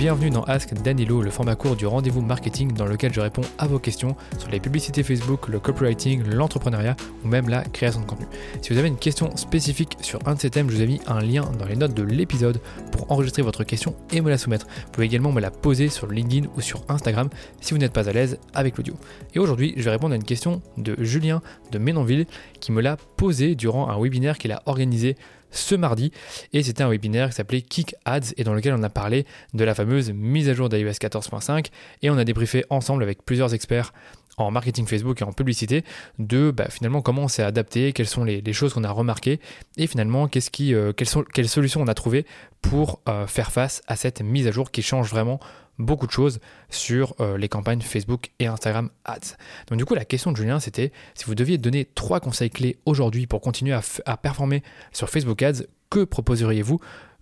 bienvenue dans Ask Danilo, le format court du rendez-vous marketing dans lequel je réponds à vos questions sur les publicités Facebook, le copywriting, l'entrepreneuriat ou même la création de contenu. Si vous avez une question spécifique sur un de ces thèmes, je vous ai mis un lien dans les notes de l'épisode pour enregistrer votre question et me la soumettre. Vous pouvez également me la poser sur LinkedIn ou sur Instagram si vous n'êtes pas à l'aise avec l'audio. Et aujourd'hui, je vais répondre à une question de Julien de Ménonville qui me l'a posée durant un webinaire qu'il a organisé ce mardi. Et c'était un webinaire qui s'appelait Kick Ads et dans lequel on a parlé de la fameuse mise à jour d'iOS 14.5 et on a débriefé ensemble avec plusieurs experts en marketing Facebook et en publicité de bah, finalement comment on s'est adapté, quelles sont les, choses qu'on a remarquées et finalement euh, quelles, solutions on a trouvé pour euh, faire face à cette mise à jour qui change vraiment beaucoup de choses sur euh, les campagnes Facebook et Instagram Ads. Donc du coup, la question de Julien, c'était si vous deviez donner trois conseils clés aujourd'hui pour continuer à, performer sur Facebook Ads, que proposeriez-vous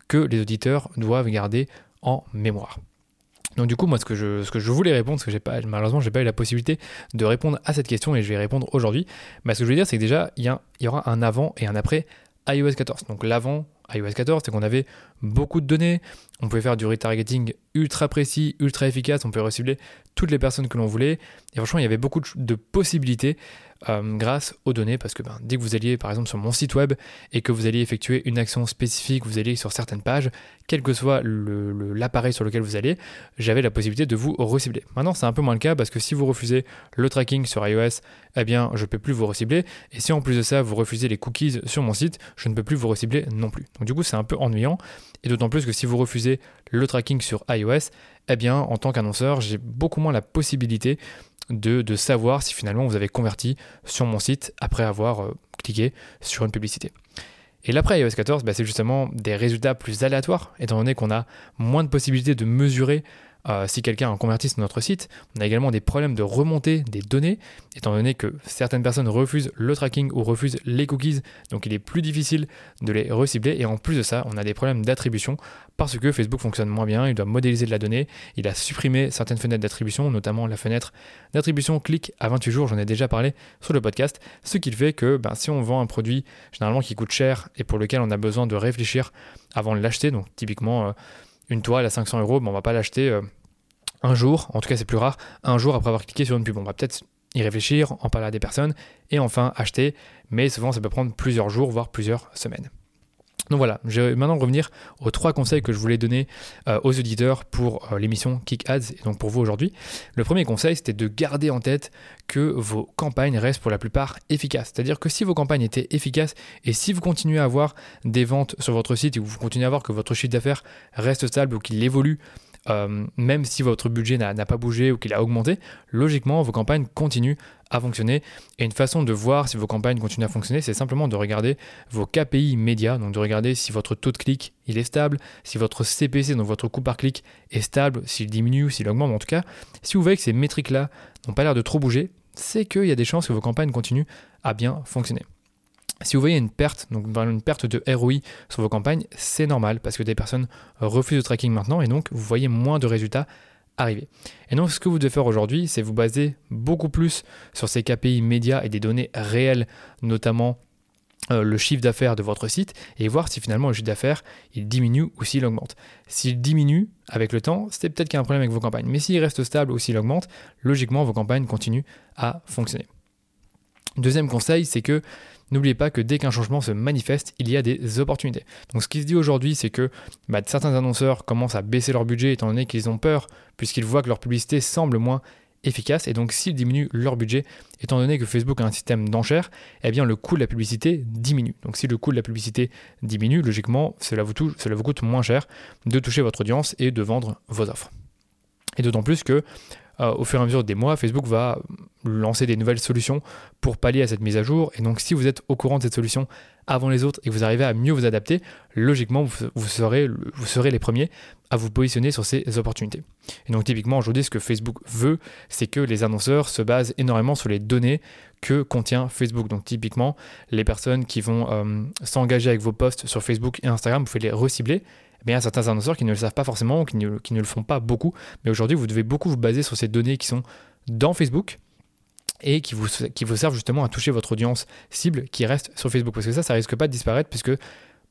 que les auditeurs doivent garder en mémoire? Donc du coup, moi, ce que je, ce que je voulais répondre, parce que j'ai pas, malheureusement, j'ai pas eu la possibilité de répondre à cette question et je vais répondre aujourd'hui. Mais ce que je veux dire, c'est que déjà, il y, il y aura un avant et un après iOS 14. Donc l'avant, iOS 14, c'est qu'on avait beaucoup de données, on pouvait faire du retargeting ultra précis, ultra efficace, on pouvait recibler toutes les personnes que l'on voulait, et franchement il y avait beaucoup de possibilités euh, grâce aux données, parce que ben, dès que vous alliez par exemple sur mon site web et que vous alliez effectuer une action spécifique, vous alliez sur certaines pages, quel que soit l'appareil sur lequel vous allez, j'avais la possibilité de vous recibler. Maintenant c'est un peu moins le cas parce que si vous refusez le tracking sur iOS, eh bien je ne peux plus vous recibler, et si en plus de ça vous refusez les cookies sur mon site, je ne peux plus vous recibler non plus. Donc du coup c'est un peu ennuyant, et d'autant plus que si vous refusez le tracking sur iOS, eh bien en tant qu'annonceur j'ai beaucoup moins la possibilité de, savoir si finalement vous avez converti sur mon site après avoir euh, cliqué sur une publicité. Et l'après iOS 14, bah, c'est justement des résultats plus aléatoires, étant donné qu'on a moins de possibilités de mesurer euh, si quelqu'un a converti sur notre site. On a également des problèmes de remontée des données, étant donné que certaines personnes refusent le tracking ou refusent les cookies, donc il est plus difficile de les recibler. Et en plus de ça, on a des problèmes d'attribution parce que Facebook fonctionne moins bien, il doit modéliser de la donnée, il a supprimé certaines fenêtres d'attribution, notamment la fenêtre d'attribution clic à 28 jours, j'en ai déjà parlé sur le podcast, ce qui fait que ben, si on vend un produit généralement qui coûte cher et pour lequel on a besoin de réfléchir avant de l'acheter, donc typiquement... Euh, une toile à 500 euros, mais on va pas l'acheter euh, un jour, en tout cas c'est plus rare, un jour après avoir cliqué sur une pub. On va peut-être y réfléchir, en parler à des personnes et enfin acheter, mais souvent ça peut prendre plusieurs jours, voire plusieurs semaines. Donc voilà, je vais maintenant revenir aux trois conseils que je voulais donner euh, aux auditeurs pour euh, l'émission Kick Ads et donc pour vous aujourd'hui. Le premier conseil, c'était de garder en tête que vos campagnes restent pour la plupart efficaces. C'est-à-dire que si vos campagnes étaient efficaces et si vous continuez à avoir des ventes sur votre site et que vous continuez à voir que votre chiffre d'affaires reste stable ou qu'il évolue euh, même si votre budget n'a pas bougé ou qu'il a augmenté, logiquement, vos campagnes continuent à fonctionner. Et une façon de voir si vos campagnes continuent à fonctionner, c'est simplement de regarder vos KPI médias, donc de regarder si votre taux de clic il est stable, si votre CPC, donc votre coût par clic, est stable, s'il diminue ou s'il augmente. En tout cas, si vous voyez que ces métriques-là n'ont pas l'air de trop bouger, c'est qu'il y a des chances que vos campagnes continuent à bien fonctionner. Si vous voyez une perte, donc une perte de ROI sur vos campagnes, c'est normal parce que des personnes refusent le tracking maintenant et donc vous voyez moins de résultats arriver. Et donc ce que vous devez faire aujourd'hui, c'est vous baser beaucoup plus sur ces KPI médias et des données réelles, notamment euh, le chiffre d'affaires de votre site et voir si finalement le chiffre d'affaires il diminue ou s'il augmente. S'il diminue avec le temps, c'est peut-être qu'il y a un problème avec vos campagnes. Mais s'il reste stable ou s'il augmente, logiquement vos campagnes continuent à fonctionner. Deuxième conseil, c'est que n'oubliez pas que dès qu'un changement se manifeste, il y a des opportunités. Donc ce qui se dit aujourd'hui, c'est que bah, certains annonceurs commencent à baisser leur budget étant donné qu'ils ont peur, puisqu'ils voient que leur publicité semble moins efficace, et donc s'ils diminuent leur budget, étant donné que Facebook a un système d'enchères, eh bien le coût de la publicité diminue. Donc si le coût de la publicité diminue, logiquement, cela vous, cela vous coûte moins cher de toucher votre audience et de vendre vos offres. Et d'autant plus que euh, au fur et à mesure des mois, Facebook va lancer des nouvelles solutions pour pallier à cette mise à jour. Et donc, si vous êtes au courant de cette solution avant les autres et que vous arrivez à mieux vous adapter, logiquement, vous, serez, les premiers à vous positionner sur ces opportunités. Et donc, typiquement, aujourd'hui, ce que Facebook veut, c'est que les annonceurs se basent énormément sur les données que contient Facebook. Donc, typiquement, les personnes qui vont euh, s'engager avec vos posts sur Facebook et Instagram, vous pouvez les recibler il y a certains annonceurs qui ne le savent pas forcément, qui ne, qui ne le font pas beaucoup. Mais aujourd'hui, vous devez beaucoup vous baser sur ces données qui sont dans Facebook et qui vous, qui vous servent justement à toucher votre audience cible qui reste sur Facebook. Parce que ça, ça risque pas de disparaître puisque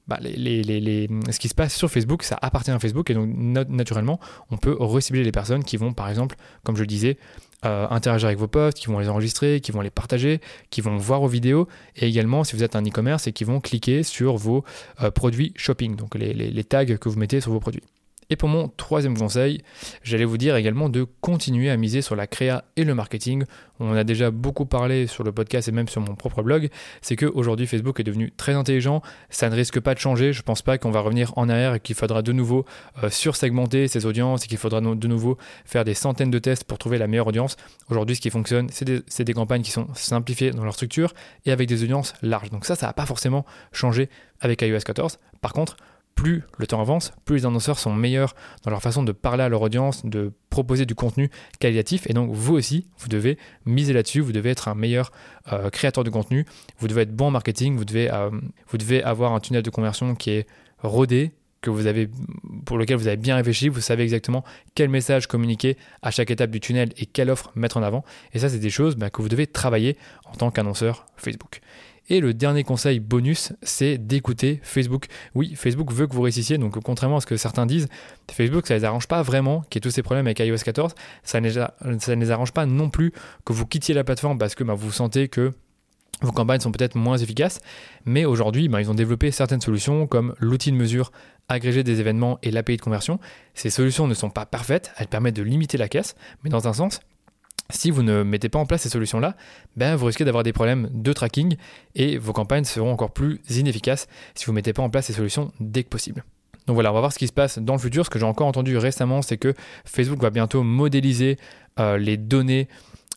bah, ce qui se passe sur Facebook, ça appartient à Facebook et donc naturellement, on peut recibler les personnes qui vont, par exemple, comme je le disais, euh, interagir avec vos posts, qui vont les enregistrer, qui vont les partager, qui vont voir vos vidéos, et également si vous êtes un e-commerce et qui vont cliquer sur vos euh, produits shopping, donc les tags que vous mettez sur vos produits. Et pour mon troisième conseil, j'allais vous dire également de continuer à miser sur la créa et le marketing. On a déjà beaucoup parlé sur le podcast et même sur mon propre blog. C'est qu'aujourd'hui Facebook est devenu très intelligent. Ça ne risque pas de changer. Je ne pense pas qu'on va revenir en arrière et qu'il faudra de nouveau euh, sursegmenter ses audiences et qu'il faudra de nouveau faire des centaines de tests pour trouver la meilleure audience. Aujourd'hui, ce qui fonctionne, c'est des, campagnes qui sont simplifiées dans leur structure et avec des audiences larges. Donc ça, ça n'a pas forcément changé avec iOS 14. Par contre, plus le temps avance, plus les annonceurs sont meilleurs dans leur façon de parler à leur audience, de proposer du contenu qualitatif. Et donc vous aussi, vous devez miser là-dessus, vous devez être un meilleur euh, créateur de contenu, vous devez être bon en marketing, vous devez, euh, vous devez avoir un tunnel de conversion qui est rodé, que vous avez, pour lequel vous avez bien réfléchi, vous savez exactement quel message communiquer à chaque étape du tunnel et quelle offre mettre en avant. Et ça, c'est des choses bah, que vous devez travailler en tant qu'annonceur Facebook. Et le dernier conseil bonus, c'est d'écouter Facebook. Oui, Facebook veut que vous réussissiez, donc contrairement à ce que certains disent, Facebook, ça ne les arrange pas vraiment qu'il y ait tous ces problèmes avec iOS 14. Ça ne, les arrange pas non plus que vous quittiez la plateforme parce que bah, vous sentez que vos campagnes sont peut-être moins efficaces, mais aujourd'hui, bah, ils ont développé certaines solutions comme l'outil de mesure agrégé des événements et l'API de conversion. Ces solutions ne sont pas parfaites, elles permettent de limiter la caisse, mais dans un sens, si vous ne mettez pas en place ces solutions-là, ben vous risquez d'avoir des problèmes de tracking et vos campagnes seront encore plus inefficaces si vous ne mettez pas en place ces solutions dès que possible. Donc voilà, on va voir ce qui se passe dans le futur. Ce que j'ai encore entendu récemment, c'est que Facebook va bientôt modéliser euh, les données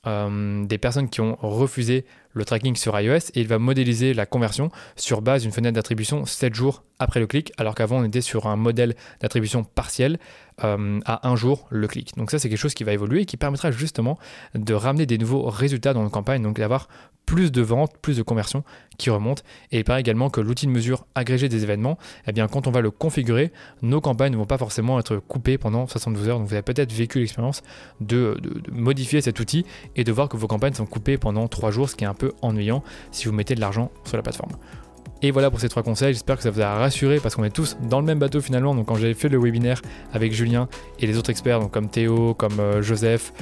euh, des personnes qui ont refusé le tracking sur iOS et il va modéliser la conversion sur base d'une fenêtre d'attribution 7 jours après le clic, alors qu'avant on était sur un modèle d'attribution partielle euh, à un jour le clic. Donc ça c'est quelque chose qui va évoluer et qui permettra justement de ramener des nouveaux résultats dans nos campagnes, donc d'avoir plus de ventes, plus de conversions qui remontent. Et il paraît également que l'outil de mesure agrégé des événements, eh bien quand on va le configurer, nos campagnes ne vont pas forcément être coupées pendant 72 heures. Donc vous avez peut-être vécu l'expérience de, de, modifier cet outil et de voir que vos campagnes sont coupées pendant 3 jours, ce qui est un peu ennuyant si vous mettez de l'argent sur la plateforme. Et voilà pour ces trois conseils, j'espère que ça vous a rassuré parce qu'on est tous dans le même bateau finalement. Donc quand j'ai fait le webinaire avec Julien et les autres experts, donc comme Théo, comme euh, Joseph,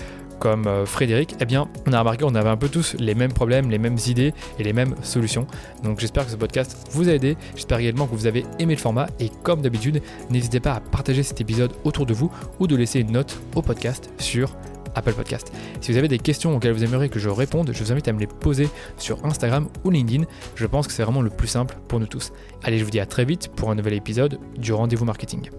comme euh, Frédéric, eh bien on a remarqué qu'on avait un peu tous les mêmes problèmes, les mêmes idées et les mêmes solutions. Donc j'espère que ce podcast vous a aidé, j'espère également que vous avez aimé le format et comme d'habitude, n'hésitez pas à partager cet épisode autour de vous ou de laisser une note au podcast sur Apple Podcast. Si vous avez des questions auxquelles vous aimeriez que je réponde, je vous invite à me les poser sur Instagram ou LinkedIn. Je pense que c'est vraiment le plus simple pour nous tous. Allez, je vous dis à très vite pour un nouvel épisode du Rendez-vous Marketing.